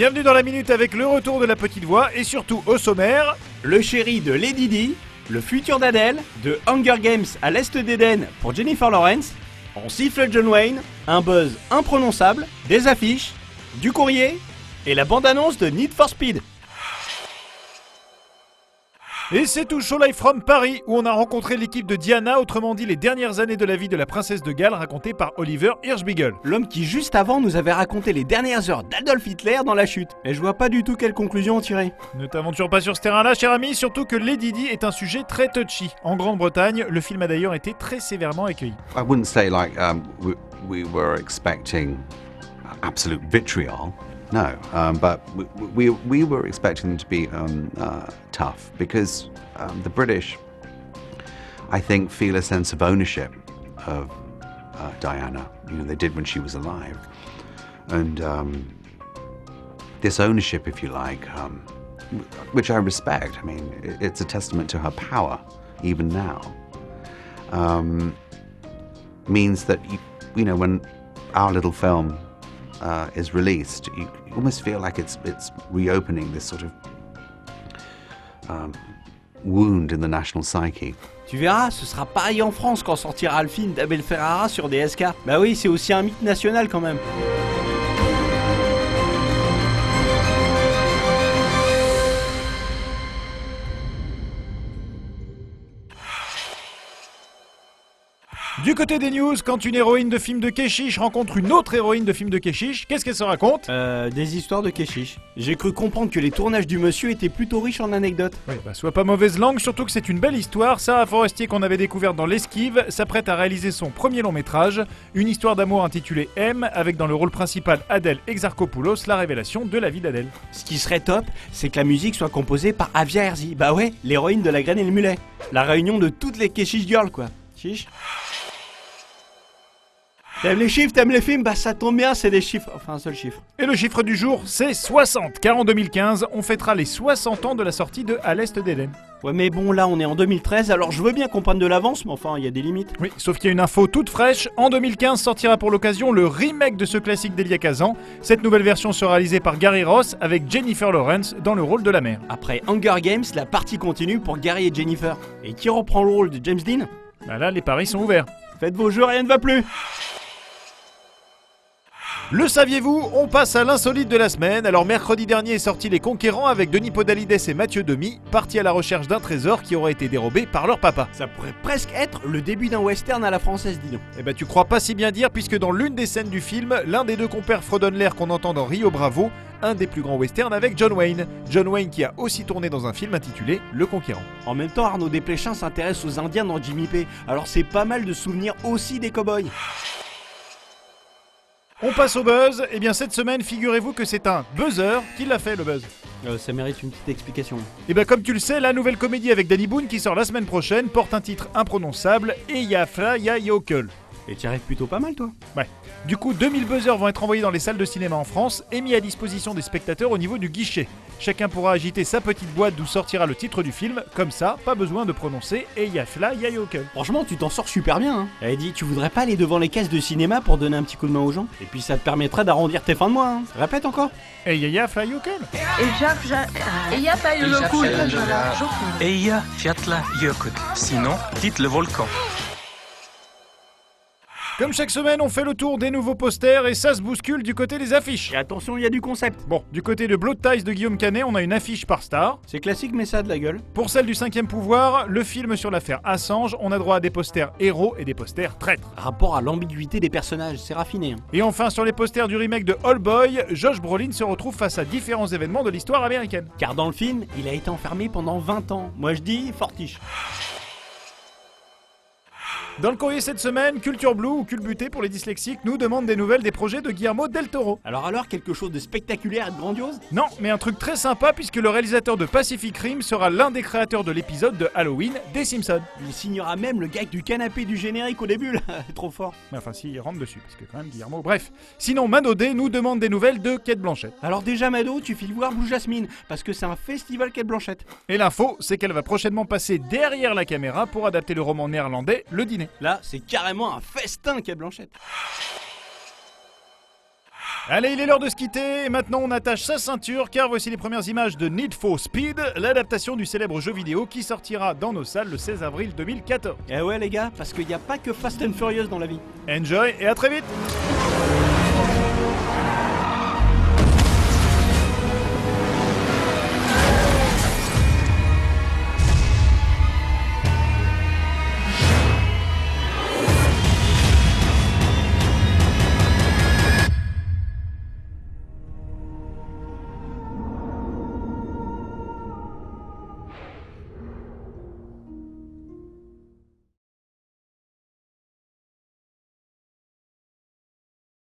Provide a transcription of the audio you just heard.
Bienvenue dans la minute avec le retour de la petite voix et surtout au sommaire. Le chéri de Lady Di, le futur d'Adèle, de Hunger Games à l'Est d'Éden pour Jennifer Lawrence, on siffle John Wayne, un buzz imprononçable, des affiches, du courrier et la bande-annonce de Need for Speed. Et c'est tout Show Live from Paris où on a rencontré l'équipe de Diana, autrement dit les dernières années de la vie de la princesse de Galles racontée par Oliver Hirschbiegel. L'homme qui juste avant nous avait raconté les dernières heures d'Adolf Hitler dans la chute. Et je vois pas du tout quelle conclusion en tirer. Ne t'aventure pas sur ce terrain-là, cher ami, surtout que Lady Di est un sujet très touchy. En Grande-Bretagne, le film a d'ailleurs été très sévèrement accueilli. I wouldn't say like um, we, we were expecting absolute vitriol. No, um, but we, we, we were expecting them to be um, uh, tough because um, the British, I think, feel a sense of ownership of uh, Diana. You know, they did when she was alive. And um, this ownership, if you like, um, which I respect, I mean, it's a testament to her power, even now um, means that you, you know when our little film is released, you, you almost feel like it's it's reopening this sort of wound in the national psyche. Tu verras, ce sera pareil en France quand sortira le film d'Abel Ferrara sur DSK. Bah oui, c'est aussi un mythe national quand même. Du côté des news, quand une héroïne de film de Keshish rencontre une autre héroïne de film de Keshish, qu'est-ce qu'elle se raconte Euh, des histoires de Keshish. J'ai cru comprendre que les tournages du monsieur étaient plutôt riches en anecdotes. Oui, bah sois pas mauvaise langue, surtout que c'est une belle histoire. Sarah Forestier qu'on avait découverte dans L'Esquive s'apprête à réaliser son premier long métrage, une histoire d'amour intitulée M, avec dans le rôle principal Adèle Exarchopoulos, la révélation de la vie d'Adèle. Ce qui serait top, c'est que la musique soit composée par Avia Herzi. Bah ouais, l'héroïne de la graine et le mulet. La réunion de toutes les Keshish girls, quoi. Chiche T'aimes les chiffres, t'aimes les films? Bah ça tombe bien, c'est des chiffres. Enfin, un seul chiffre. Et le chiffre du jour, c'est 60, car en 2015, on fêtera les 60 ans de la sortie de À l'Est d'Éden. Ouais, mais bon, là, on est en 2013, alors je veux bien qu'on prenne de l'avance, mais enfin, il y a des limites. Oui, sauf qu'il y a une info toute fraîche. En 2015 sortira pour l'occasion le remake de ce classique d'Elia Kazan. Cette nouvelle version sera réalisée par Gary Ross avec Jennifer Lawrence dans le rôle de la mère. Après Hunger Games, la partie continue pour Gary et Jennifer. Et qui reprend le rôle de James Dean? Bah là, les paris sont ouverts. Faites vos jeux, rien ne va plus Le saviez-vous On passe à l'insolite de la semaine. Alors mercredi dernier est sorti Les Conquérants avec Denis Podalides et Mathieu Demy, partis à la recherche d'un trésor qui aurait été dérobé par leur papa. Ça pourrait presque être le début d'un western à la française, dis donc. Eh ben tu crois pas si bien dire puisque dans l'une des scènes du film, l'un des deux compères fredonne l'air qu'on entend dans Rio Bravo, un des plus grands westerns avec John Wayne. John Wayne qui a aussi tourné dans un film intitulé Le Conquérant. En même temps, Arnaud Desplechin s'intéresse aux Indiens dans Jimmy P. Alors c'est pas mal de souvenirs aussi des cowboys. On passe au buzz. Eh bien cette semaine, figurez-vous que c'est un buzzer qui l'a fait le buzz. Euh, ça mérite une petite explication. Et bien comme tu le sais, la nouvelle comédie avec Danny Boone qui sort la semaine prochaine porte un titre imprononçable Eyafla Ya Yokel. Et tu arrives plutôt pas mal, toi Ouais. Du coup, 2000 buzzers vont être envoyés dans les salles de cinéma en France et mis à disposition des spectateurs au niveau du guichet. Chacun pourra agiter sa petite boîte d'où sortira le titre du film, comme ça, pas besoin de prononcer Eyafla Ya Yokel. Franchement, tu t'en sors super bien. Hein. Elle dit, tu voudrais pas aller devant les caisses de cinéma pour donner un petit coup de main aux gens? Et puis ça te permettra d'arrondir tes fins de mois. Hein. Répète encore. Eyafla Yokel. Il n'y a pas eu le coup. Eia Fiatla Jökull. Sinon, dites le volcan. Comme chaque semaine, on fait le tour des nouveaux posters et ça se bouscule du côté des affiches. Et attention, il y a du concept. Bon, du côté de Blood Ties de Guillaume Canet, on a une affiche par star. C'est classique, mais ça a de la gueule. Pour celle du cinquième pouvoir, le film sur l'affaire Assange, on a droit à des posters héros et des posters traîtres. Rapport à l'ambiguïté des personnages, c'est raffiné. Hein. Et enfin, sur les posters du remake de All Boy, Josh Brolin se retrouve face à différents événements de l'histoire américaine. Car dans le film, il a été enfermé pendant 20 ans. Moi je dis fortiche. Dans le courrier cette semaine, Culture Blue ou Culbuté pour les dyslexiques nous demande des nouvelles des projets de Guillermo del Toro. Alors alors, quelque chose de spectaculaire et de grandiose? Non, mais un truc très sympa puisque le réalisateur de Pacific Rim sera l'un des créateurs de l'épisode de Halloween des Simpsons. Il signera même le gag du canapé du générique au début là. Trop fort. Mais Enfin, s'il rentre dessus, parce que quand même Guillermo. Bref. Sinon, Manodé nous demande des nouvelles de Kate Blanchett. Alors déjà Mado, tu files voir Blue Jasmine, parce que c'est un festival Kate Blanchette. Et l'info, c'est qu'elle va prochainement passer derrière la caméra pour adapter le roman néerlandais Le Dîner. Là, c'est carrément un festin Kate Blanchette. Allez, il est l'heure de se quitter. Et maintenant, on attache sa ceinture car voici les premières images de Need for Speed, l'adaptation du célèbre jeu vidéo qui sortira dans nos salles le 16 avril 2014. Eh ouais les gars, parce qu'il n'y a pas que Fast and Furious dans la vie. Enjoy et à très vite